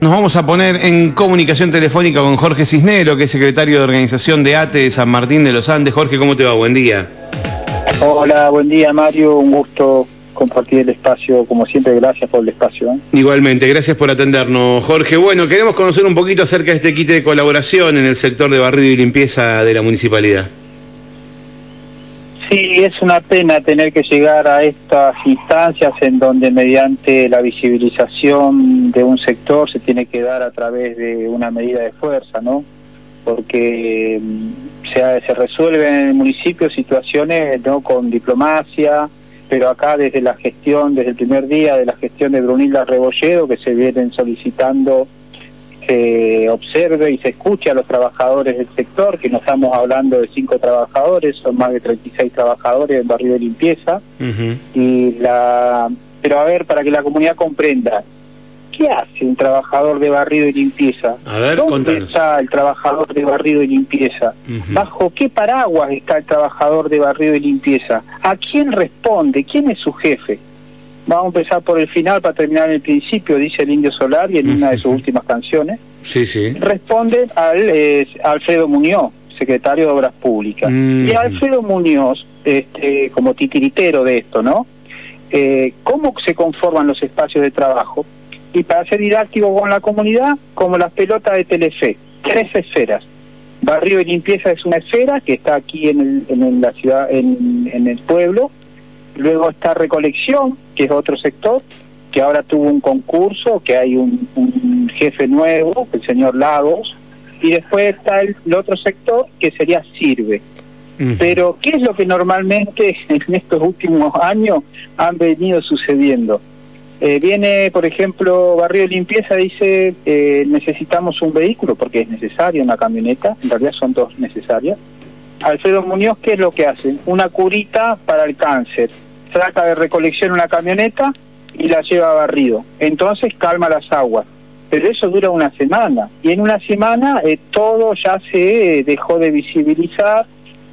Nos vamos a poner en comunicación telefónica con Jorge Cisnero, que es secretario de organización de ATE de San Martín de los Andes. Jorge, ¿cómo te va? Buen día. Hola, buen día Mario, un gusto compartir el espacio, como siempre, gracias por el espacio. ¿eh? Igualmente, gracias por atendernos, Jorge. Bueno, queremos conocer un poquito acerca de este kit de colaboración en el sector de barrido y limpieza de la municipalidad. Sí, es una pena tener que llegar a estas instancias en donde mediante la visibilización de un sector se tiene que dar a través de una medida de fuerza, ¿no? Porque mm, se, se resuelven en el municipio situaciones no con diplomacia, pero acá desde la gestión, desde el primer día de la gestión de Brunilda Rebolledo, que se vienen solicitando se observe y se escuche a los trabajadores del sector, que no estamos hablando de cinco trabajadores, son más de 36 trabajadores en barrio de limpieza. y la Pero a ver, para que la comunidad comprenda, ¿qué hace un trabajador de barrido y limpieza? A ver, ¿Dónde está el trabajador de barrido y limpieza? ¿Bajo qué paraguas está el trabajador de barrido y limpieza? ¿A quién responde? ¿Quién es su jefe? Vamos a empezar por el final para terminar en el principio, dice el Indio Solar y en una de sus últimas canciones. Sí, sí. Responde al eh, Alfredo Muñoz, secretario de Obras Públicas. Y Alfredo Muñoz, este, como titiritero de esto, ¿no? Eh, ¿Cómo se conforman los espacios de trabajo? Y para ser didáctico con la comunidad, como las pelotas de Telefe, tres esferas. Barrio de limpieza es una esfera que está aquí en, el, en la ciudad, en, en el pueblo, Luego está Recolección, que es otro sector, que ahora tuvo un concurso, que hay un, jefe nuevo, el señor Lagos, y después está el, otro sector que sería Sirve. Pero, ¿qué es lo que normalmente en estos últimos años han venido sucediendo? Eh, viene, por ejemplo, Barrio de Limpieza dice, eh, necesitamos un vehículo, porque es necesario una camioneta, en realidad son dos necesarias. Alfredo Muñoz, ¿qué es lo que hace? Una curita para el cáncer saca de recolección una camioneta y la lleva a barrido. Entonces calma las aguas. Pero eso dura una semana. Y en una semana eh, todo ya se dejó de visibilizar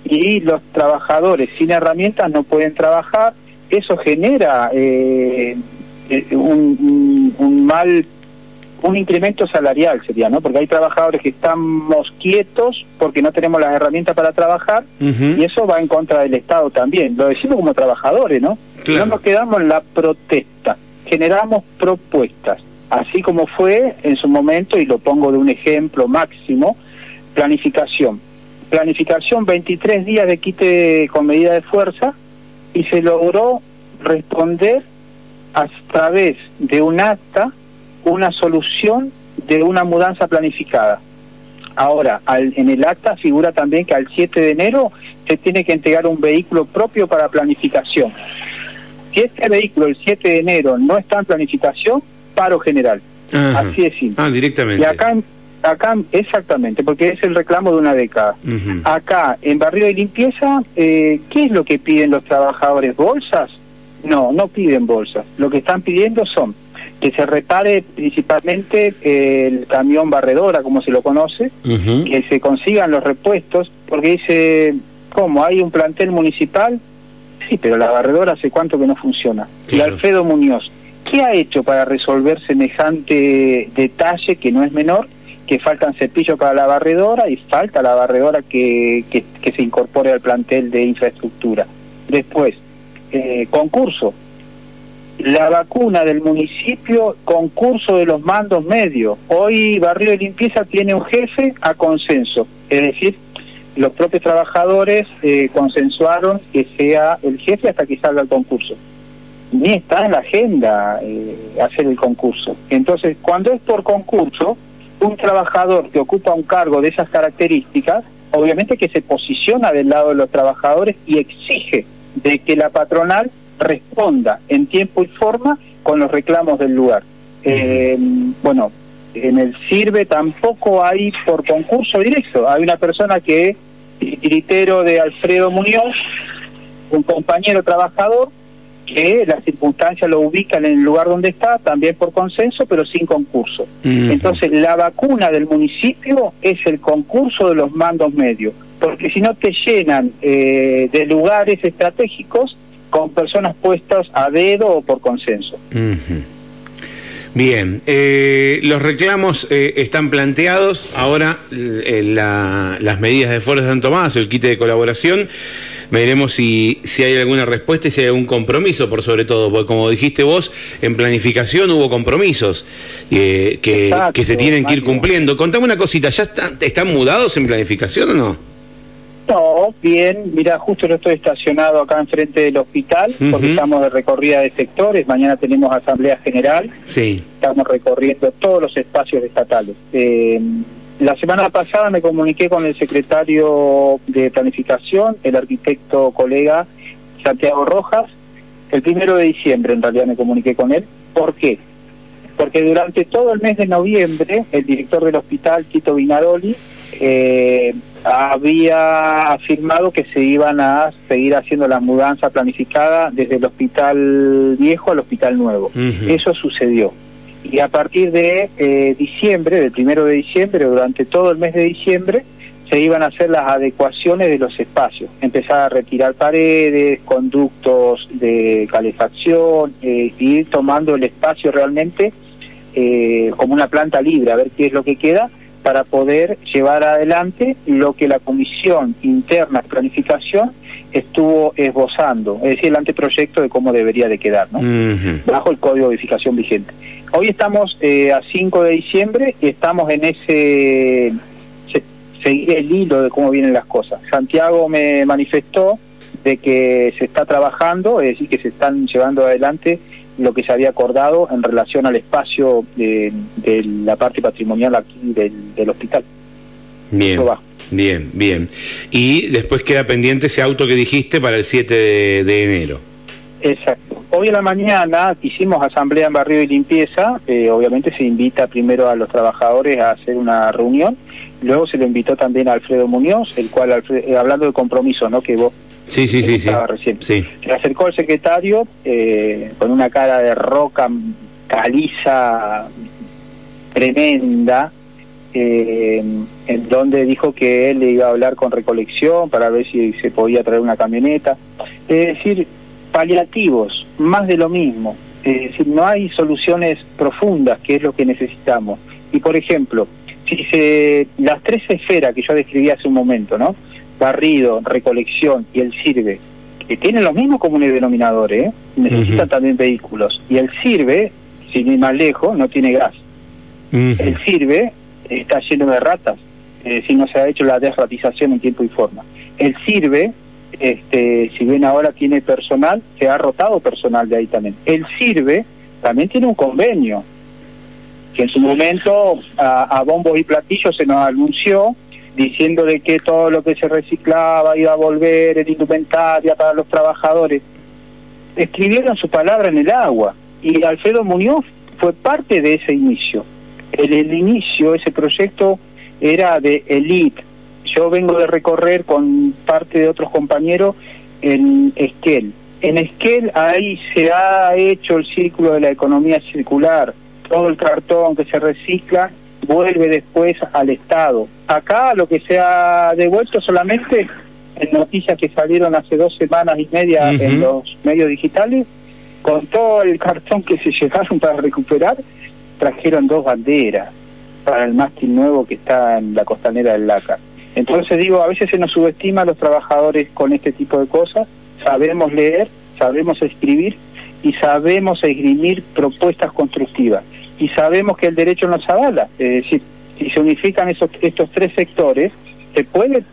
y los trabajadores sin herramientas no pueden trabajar. Eso genera eh, eh, un mal un incremento salarial sería, ¿no? Porque hay trabajadores que estamos quietos porque no tenemos las herramientas para trabajar y eso va en contra del Estado también. Lo decimos como trabajadores, ¿no? No nos quedamos en la protesta, generamos propuestas, así como fue en su momento, y lo pongo de un ejemplo máximo, planificación. Planificación, 23 días de quite con medida de fuerza y se logró responder a través de un acta una solución de una mudanza planificada. Ahora, en el acta figura también que al 7 de enero se tiene que entregar un vehículo propio para planificación. Si este vehículo el 7 de enero no está en planificación, paro general. Así es simple. Ah, directamente. Y acá, acá, exactamente, porque es el reclamo de una década. Acá, en barrio de limpieza, eh, ¿qué es lo que piden los trabajadores? ¿Bolsas? No, no piden bolsas. Lo que están pidiendo son que se repare principalmente el camión barredora, como se lo conoce, que se consigan los repuestos, porque dice, ¿cómo? ¿Hay un plantel municipal? Sí, pero la barredora hace cuánto que no funciona. Y Alfredo Muñoz, ¿qué ha hecho para resolver semejante detalle que no es menor? Que faltan cepillos para la barredora y falta la barredora que, que, se incorpore al plantel de infraestructura. Después, eh, concurso, la vacuna del municipio, concurso de los mandos medios. Hoy Barrio de Limpieza tiene un jefe a consenso, es decir, los propios trabajadores eh, consensuaron que sea el jefe hasta que salga el concurso. Ni está en la agenda eh, hacer el concurso. Entonces, cuando es por concurso, un trabajador que ocupa un cargo de esas características, obviamente que se posiciona del lado de los trabajadores y exige de que la patronal responda en tiempo y forma con los reclamos del lugar. Eh, bueno, en el sirve tampoco hay por concurso directo. Hay una persona que es tiritero de Alfredo Muñoz, un compañero trabajador, que las circunstancias lo ubican en el lugar donde está, también por consenso, pero sin concurso. Entonces, la vacuna del municipio es el concurso de los mandos medios, porque si no te llenan eh, de lugares estratégicos con personas puestas a dedo o por consenso. Bien, eh, los reclamos eh, están planteados, ahora eh, las medidas de esfuerzo están tomadas, el quite de colaboración, veremos si, si hay alguna respuesta y si hay algún compromiso, por sobre todo, porque como dijiste vos, en planificación hubo compromisos que, que, se tienen que ir cumpliendo. Contame una cosita, ¿ya están, están mudados en planificación o no? No, bien, mira, justo yo estoy estacionado acá enfrente del hospital, porque estamos de recorrida de sectores, mañana tenemos asamblea general, sí. estamos recorriendo todos los espacios estatales. Eh, la semana pasada me comuniqué con el secretario de Planificación, el arquitecto colega Santiago Rojas, el primero de diciembre en realidad me comuniqué con él. ¿Por qué? Porque durante todo el mes de noviembre, el director del hospital, Tito Vinaroli, eh, había afirmado que se iban a seguir haciendo la mudanza planificada desde el hospital viejo al hospital nuevo. Eso sucedió. Y a partir de eh, diciembre, del primero de diciembre, durante todo el mes de diciembre, se iban a hacer las adecuaciones de los espacios, empezar a retirar paredes, conductos de calefacción, eh, ir tomando el espacio realmente eh, como una planta libre, a ver qué es lo que queda para poder llevar adelante lo que la Comisión Interna de Planificación estuvo esbozando, es decir, el anteproyecto de cómo debería de quedar, ¿no? bajo el código de edificación vigente. Hoy estamos eh, a 5 de diciembre y estamos en ese seguir el hilo de cómo vienen las cosas. Santiago me manifestó de que se está trabajando, es decir, que se están llevando adelante lo que se había acordado en relación al espacio de, la parte patrimonial aquí del, hospital. Bien, bien, bien. Y después queda pendiente ese auto que dijiste para el 7 de, enero. Exacto. Hoy en la mañana hicimos asamblea en barrio y limpieza, eh, obviamente se invita primero a los trabajadores a hacer una reunión, luego se le invitó también a Alfredo Muñoz, el cual, eh, hablando de compromiso, ¿no? que vos Sí, sí, sí, sí. Recién. Se acercó el secretario eh, con una cara de roca caliza tremenda, eh, en donde dijo que él le iba a hablar con recolección para ver si se podía traer una camioneta. Es decir, paliativos, más de lo mismo. Es decir, no hay soluciones profundas, que es lo que necesitamos. Y por ejemplo, si se, las tres esferas que yo describí hace un momento, ¿no? Barrido, recolección y el sirve, que tienen los mismos comunes denominadores, ¿eh? necesitan también vehículos. Y el sirve, sin ir más lejos, no tiene gas. El sirve está lleno de ratas, si no se ha hecho la desratización en tiempo y forma. El sirve, este, si bien ahora tiene personal, se ha rotado personal de ahí también. El sirve también tiene un convenio, que en su momento a, a bombo y platillo se nos anunció diciendo de que todo lo que se reciclaba iba a volver en indumentaria para los trabajadores. Escribieron su palabra en el agua y Alfredo Muñoz fue parte de ese inicio. El, el inicio, ese proyecto era de elite. Yo vengo de recorrer con parte de otros compañeros en Esquel. En Esquel ahí se ha hecho el círculo de la economía circular, todo el cartón que se recicla vuelve después al Estado. Acá lo que se ha devuelto solamente en noticias que salieron hace dos semanas y media en los medios digitales, con todo el cartón que se llevaron para recuperar, trajeron dos banderas para el mástil nuevo que está en la costanera del Lácar. Entonces digo, a veces se nos subestima a los trabajadores con este tipo de cosas, sabemos leer, sabemos escribir y sabemos esgrimir propuestas constructivas y sabemos que el derecho nos avala. Es decir, si se unifican esos, estos tres sectores, se puede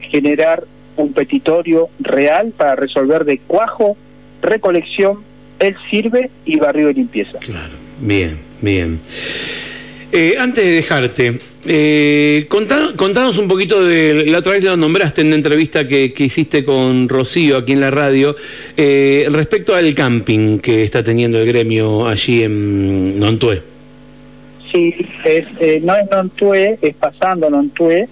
generar un petitorio real para resolver de cuajo, recolección, el sirve y barrio de limpieza. Claro, bien, bien. Eh, antes de dejarte, eh, contanos un poquito de, la otra vez lo nombraste en una entrevista que, hiciste con Rocío aquí en la radio, eh, respecto al camping que está teniendo el gremio allí en Nontué. Sí, es, eh, no es Nontué, es pasando Nontué,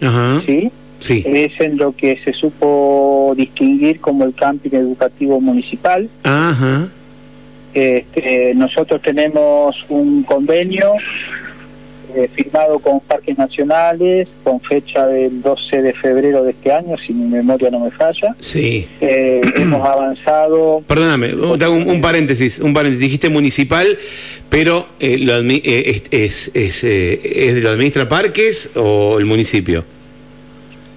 ¿sí? Sí. Es en lo que se supo distinguir como el camping educativo municipal. Ajá. Este, nosotros tenemos un convenio eh, firmado con parques nacionales, con fecha del 12 de febrero de este año, si mi memoria no me falla. Sí. Eh, hemos avanzado. Perdóname, un, un, paréntesis, un paréntesis. Dijiste municipal, pero eh, lo es, es, es, ¿es, lo administra parques o el municipio?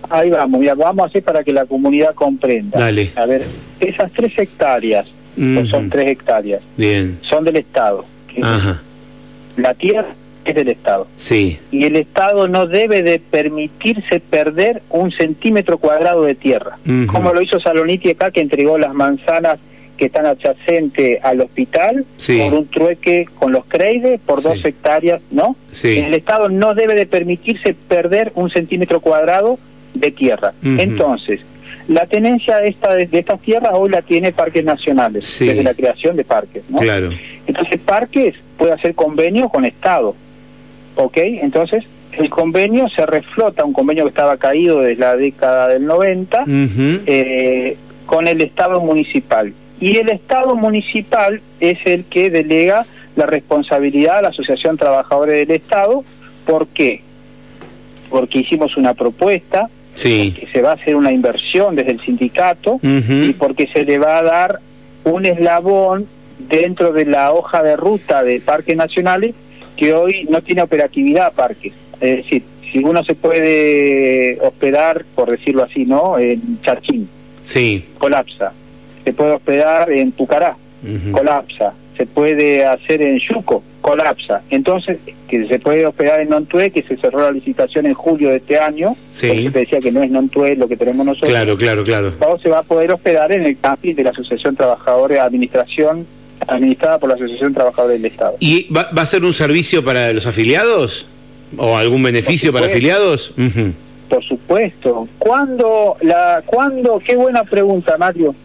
Ahí vamos, ya vamos a hacer para que la comunidad comprenda. Dale. A ver, esas tres hectáreas, pues son tres hectáreas, Bien. son del Estado. Ajá. La tierra es del Estado. Sí. Y el Estado no debe de permitirse perder un centímetro cuadrado de tierra, como lo hizo Saloniti acá, que entregó las manzanas que están adyacentes al hospital por un trueque con los Creides por dos hectáreas, ¿no? Sí. El Estado no debe de permitirse perder un centímetro cuadrado de tierra. Entonces, la tenencia de, esta, de, estas tierras hoy la tiene Parques Nacionales, desde la creación de parques, ¿no? Claro. Entonces, Parques puede hacer convenio con Estado. ¿Ok? Entonces, el convenio se reflota, un convenio que estaba caído desde la década del 90, eh, con el Estado municipal. Y el Estado municipal es el que delega la responsabilidad a la Asociación Trabajadores del Estado. ¿Por qué? Porque hicimos una propuesta, sí. que se va a hacer una inversión desde el sindicato y porque se le va a dar un eslabón dentro de la hoja de ruta de parques nacionales que hoy no tiene operatividad parques. Es decir, si uno se puede hospedar, por decirlo así, ¿no? En Chachín, sí. colapsa. Se puede hospedar en Pucará, colapsa. Se puede hacer en Yuco, colapsa. Entonces, que se puede hospedar en Nontué, que se cerró la licitación en julio de este año. Sí. te decía que no es Nontué lo que tenemos nosotros. Claro, claro, claro. O se va a poder hospedar en el camping de la Asociación Trabajadores Administración administrada por la Asociación Trabajadores del Estado. ¿Y va, va, a ser un servicio para los afiliados? ¿O algún beneficio para afiliados? Por supuesto. ¿Cuándo, la, ¿Cuándo, qué buena pregunta, Mario,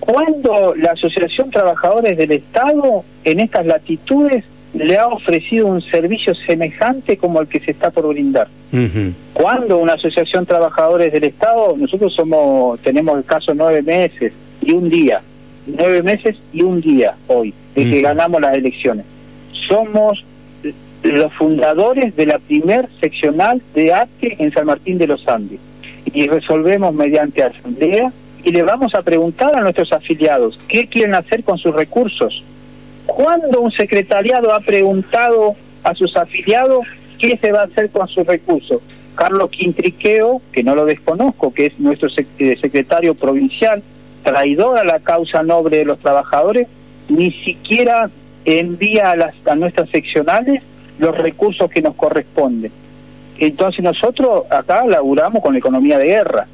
cuándo la Asociación Trabajadores del Estado en estas latitudes le ha ofrecido un servicio semejante como el que se está por brindar? ¿Cuándo una Asociación Trabajadores del Estado, nosotros somos tenemos el caso nueve meses y un día, nueve meses y un día hoy, de que ganamos las elecciones. Somos los fundadores de la primer seccional de arte en San Martín de los Andes y resolvemos mediante asamblea y le vamos a preguntar a nuestros afiliados qué quieren hacer con sus recursos. ¿Cuándo un secretariado ha preguntado a sus afiliados qué se va a hacer con sus recursos? Carlos Quintriqueo, que no lo desconozco, que es nuestro secretario provincial, traidor a la causa noble de los trabajadores, ni siquiera envía a, las, a nuestras seccionales los recursos que nos corresponden. Entonces nosotros acá laburamos con la economía de guerra,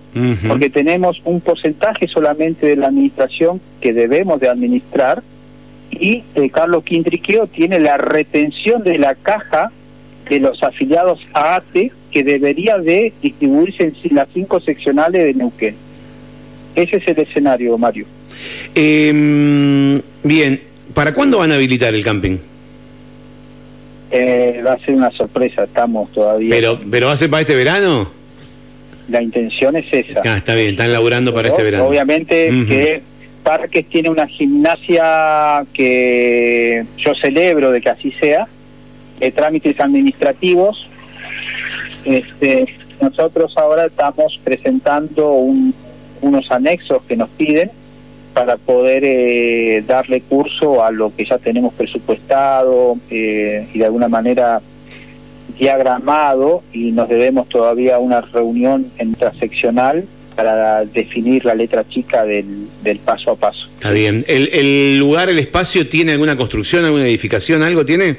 porque tenemos un porcentaje solamente de la administración que debemos de administrar y eh, Carlos Quintriqueo tiene la retención de la caja de los afiliados a ATE que debería de distribuirse en las cinco seccionales de Neuquén. Ese es el escenario, Mario. Eh, bien, ¿para cuándo van a habilitar el camping? Eh, va a ser una sorpresa, estamos todavía. ¿Pero, pero va a ser para este verano? La intención es esa. Ah, está bien, están laburando para este verano. Obviamente que Parques tiene una gimnasia que yo celebro de que así sea, de trámites administrativos. Este, nosotros ahora estamos presentando un, unos anexos que nos piden para poder eh, darle curso a lo que ya tenemos presupuestado eh, y de alguna manera diagramado y nos debemos todavía una reunión interseccional para definir la letra chica del, del paso a paso. Está bien. ¿El, ¿El, lugar, el espacio, tiene alguna construcción, alguna edificación, algo tiene?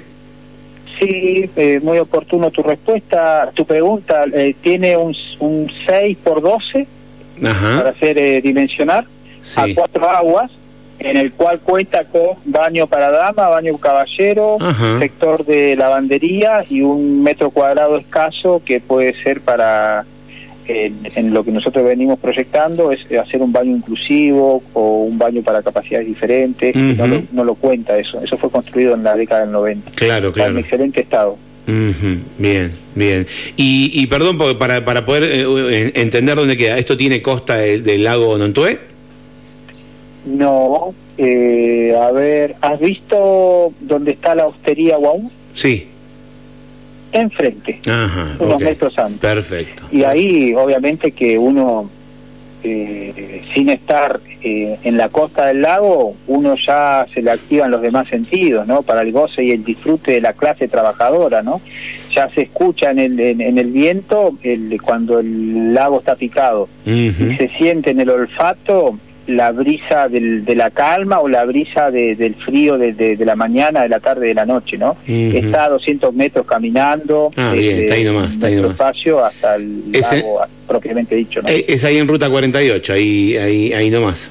Sí, eh, muy oportuno tu respuesta. Tu pregunta eh, tiene un, un 6 por 12 Ajá. para hacer eh, dimensionar sí. a cuatro aguas, en el cual cuenta con baño para dama, baño caballero, Ajá. sector de lavandería y un metro cuadrado escaso que puede ser para en, en, lo que nosotros venimos proyectando es hacer un baño inclusivo o un baño para capacidades diferentes. Uh -huh. no, lo, no, lo, cuenta eso. Eso fue construido en la década del 90. Claro, Está claro. en excelente estado. Uh -huh. Bien, bien. Y, y perdón, para, para poder eh, entender dónde queda, ¿esto tiene costa del, del lago Nontué? No, eh, a ver, ¿has visto dónde está la hostería Guaún? Sí. enfrente, Ajá, unos metros antes. Perfecto. Y ahí, obviamente, que uno, eh, sin estar eh, en la costa del lago, uno ya se le activan los demás sentidos, ¿no? Para el goce y el disfrute de la clase trabajadora, ¿no? Ya se escucha en el, en, en el viento el, cuando el lago está picado y se siente en el olfato la brisa del, de la calma o la brisa de- del frío de, de- de la mañana, de la tarde, de la noche, ¿no? Está a 200 metros caminando. Ah, bien, está ahí nomás, está ahí nomás. espacio hasta el Ese- lago propiamente dicho, ¿no? Eh, Es ahí en ruta 48, ahí, ahí, ahí nomás.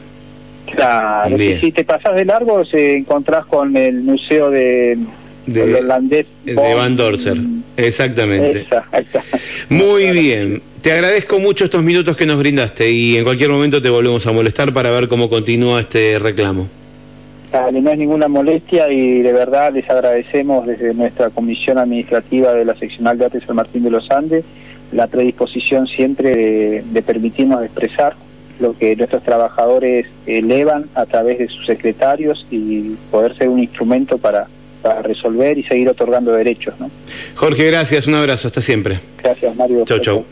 Claro, si te pasas de largo, se encontrás con el museo de, De- del holandés de Van Dorser. Exactamente. Muy bien. Te agradezco mucho estos minutos que nos brindaste y en cualquier momento te volvemos a molestar para ver cómo continúa este reclamo. Dale, no es ninguna molestia y de verdad les agradecemos desde nuestra comisión administrativa de la seccional de arte San Martín de los Andes la predisposición siempre de, de permitirnos expresar lo que nuestros trabajadores elevan a través de sus secretarios y poder ser un instrumento para, para resolver y seguir otorgando derechos. ¿no? Jorge, gracias, un abrazo, hasta siempre. Gracias, Mario. Chau, chau.